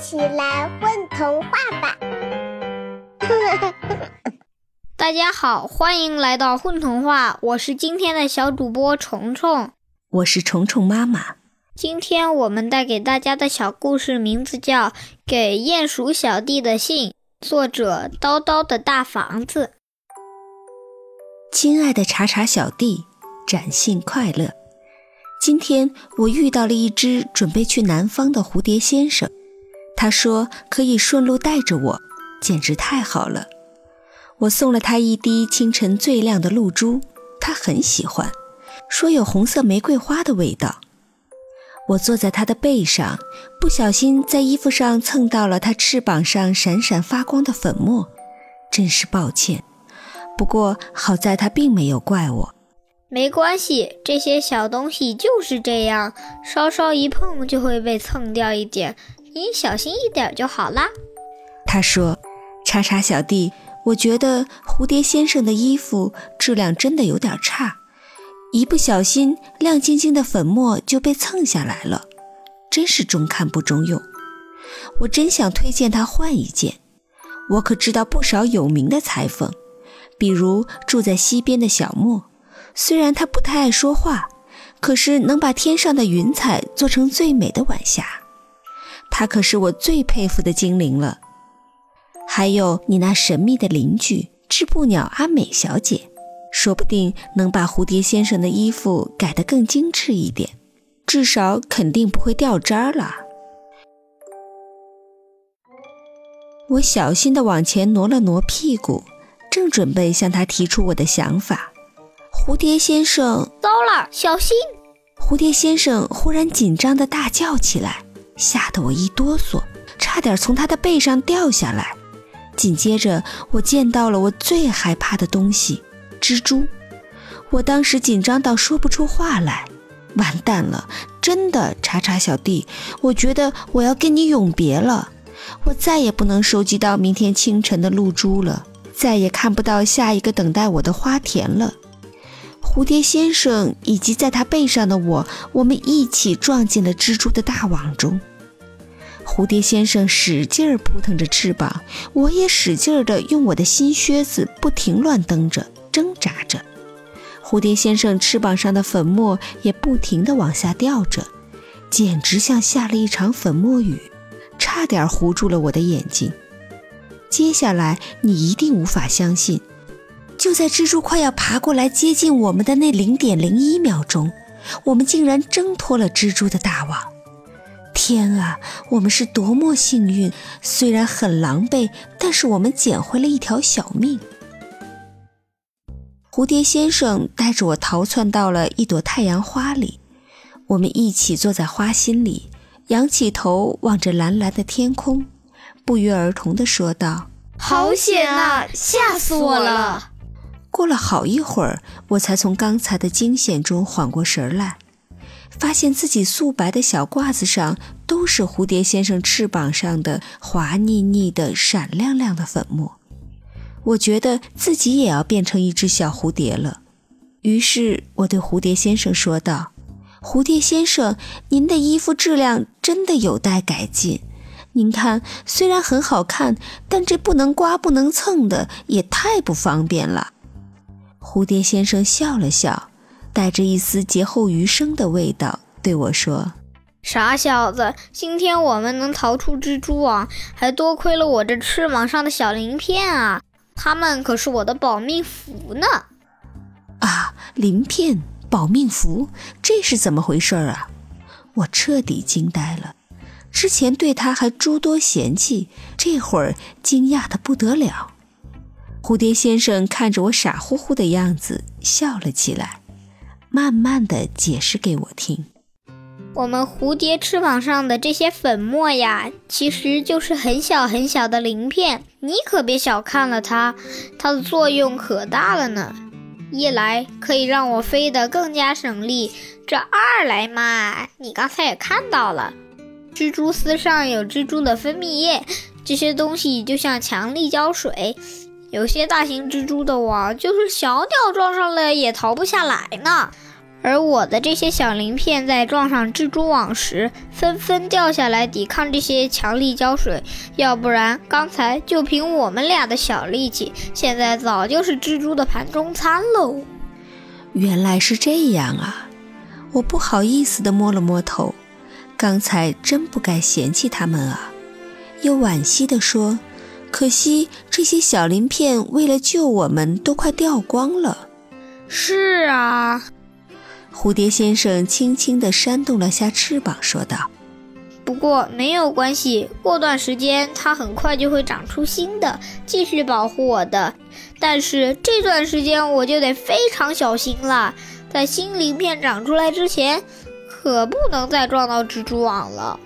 起来混童话吧！大家好，欢迎来到混童话，我是今天的小主播虫虫，我是虫虫妈妈。今天我们带给大家的小故事名字叫《给鼹鼠小弟的信》，作者叨叨的大房子。亲爱的查查小弟，展信快乐！今天我遇到了一只准备去南方的蝴蝶先生，他说可以顺路带着我，简直太好了。我送了他一滴清晨最亮的露珠，他很喜欢，说有红色玫瑰花的味道。我坐在他的背上，不小心在衣服上蹭到了他翅膀上闪闪发光的粉末，真是抱歉。不过好在他并没有怪我。没关系，这些小东西就是这样，稍稍一碰就会被蹭掉一点，你小心一点就好啦。他说：“叉叉小弟，我觉得蝴蝶先生的衣服质量真的有点差，一不小心亮晶晶的粉末就被蹭下来了，真是中看不中用。我真想推荐他换一件，我可知道不少有名的裁缝，比如住在西边的小莫。”虽然他不太爱说话，可是能把天上的云彩做成最美的晚霞，他可是我最佩服的精灵了。还有你那神秘的邻居织布鸟阿美小姐，说不定能把蝴蝶先生的衣服改得更精致一点，至少肯定不会掉渣了。我小心地往前挪了挪屁股，正准备向他提出我的想法。蝴蝶先生，糟了，小心！蝴蝶先生忽然紧张地大叫起来，吓得我一哆嗦，差点从他的背上掉下来。紧接着，我见到了我最害怕的东西——蜘蛛。我当时紧张到说不出话来。完蛋了，真的，查查小弟，我觉得我要跟你永别了。我再也不能收集到明天清晨的露珠了，再也看不到下一个等待我的花田了。蝴蝶先生以及在他背上的我，我们一起撞进了蜘蛛的大网中。蝴蝶先生使劲儿扑腾着翅膀，我也使劲儿地用我的新靴子不停乱蹬着、挣扎着。蝴蝶先生翅膀上的粉末也不停地往下掉着，简直像下了一场粉末雨，差点糊住了我的眼睛。接下来你一定无法相信。就在蜘蛛快要爬过来接近我们的那零点零一秒钟，我们竟然挣脱了蜘蛛的大网！天啊，我们是多么幸运！虽然很狼狈，但是我们捡回了一条小命。蝴蝶先生带着我逃窜到了一朵太阳花里，我们一起坐在花心里，仰起头望着蓝蓝的天空，不约而同地说道：“好险啊，吓死我了！”过了好一会儿，我才从刚才的惊险中缓过神来，发现自己素白的小褂子上都是蝴蝶先生翅膀上的滑腻腻的、闪亮亮的粉末。我觉得自己也要变成一只小蝴蝶了，于是我对蝴蝶先生说道：“蝴蝶先生，您的衣服质量真的有待改进。您看，虽然很好看，但这不能刮、不能蹭的也太不方便了。”蝴蝶先生笑了笑，带着一丝劫后余生的味道，对我说：“傻小子，今天我们能逃出蜘蛛网，还多亏了我这翅膀上的小鳞片啊！它们可是我的保命符呢！”啊，鳞片、保命符，这是怎么回事啊？我彻底惊呆了。之前对他还诸多嫌弃，这会儿惊讶的不得了。蝴蝶先生看着我傻乎乎的样子，笑了起来，慢慢的解释给我听：“我们蝴蝶翅膀上的这些粉末呀，其实就是很小很小的鳞片，你可别小看了它，它的作用可大了呢。一来可以让我飞得更加省力，这二来嘛，你刚才也看到了，蜘蛛丝上有蜘蛛的分泌液，这些东西就像强力胶水。”有些大型蜘蛛的网，就是小鸟撞上了也逃不下来呢。而我的这些小鳞片在撞上蜘蛛网时，纷纷掉下来抵抗这些强力胶水。要不然，刚才就凭我们俩的小力气，现在早就是蜘蛛的盘中餐喽。原来是这样啊！我不好意思地摸了摸头，刚才真不该嫌弃他们啊。又惋惜地说：“可惜这些小鳞片为了救我们，都快掉光了。”是啊。蝴蝶先生轻轻地扇动了下翅膀，说道：“不过没有关系，过段时间它很快就会长出新的，继续保护我的。但是这段时间我就得非常小心了，在新鳞片长出来之前，可不能再撞到蜘蛛网了。”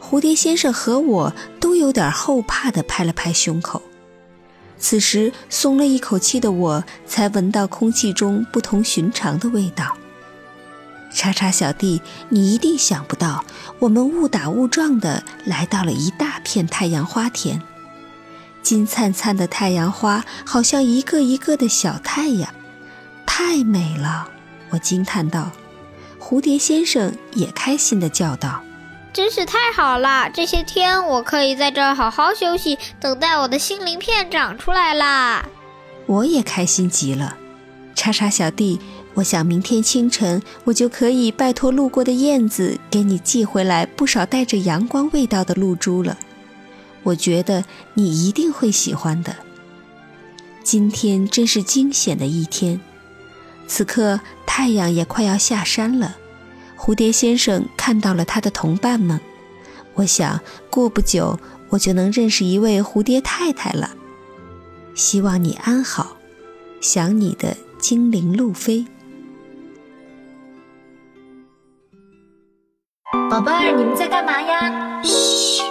蝴蝶先生和我都有点后怕的拍了拍胸口。此时松了一口气的我，才闻到空气中不同寻常的味道。叉叉小弟，你一定想不到，我们误打误撞的来到了一大片太阳花田。金灿灿的太阳花，好像一个一个的小太阳，太美了！我惊叹道。蝴蝶先生也开心地叫道：“真是太好了！这些天我可以在这儿好好休息，等待我的新鳞片长出来啦！”我也开心极了。叉叉小弟。我想明天清晨我就可以拜托路过的燕子给你寄回来不少带着阳光味道的露珠了。我觉得你一定会喜欢的。今天真是惊险的一天，此刻太阳也快要下山了。蝴蝶先生看到了他的同伴们，我想过不久我就能认识一位蝴蝶太太了。希望你安好，想你的精灵路飞。宝贝儿，你们在干嘛呀？嘘。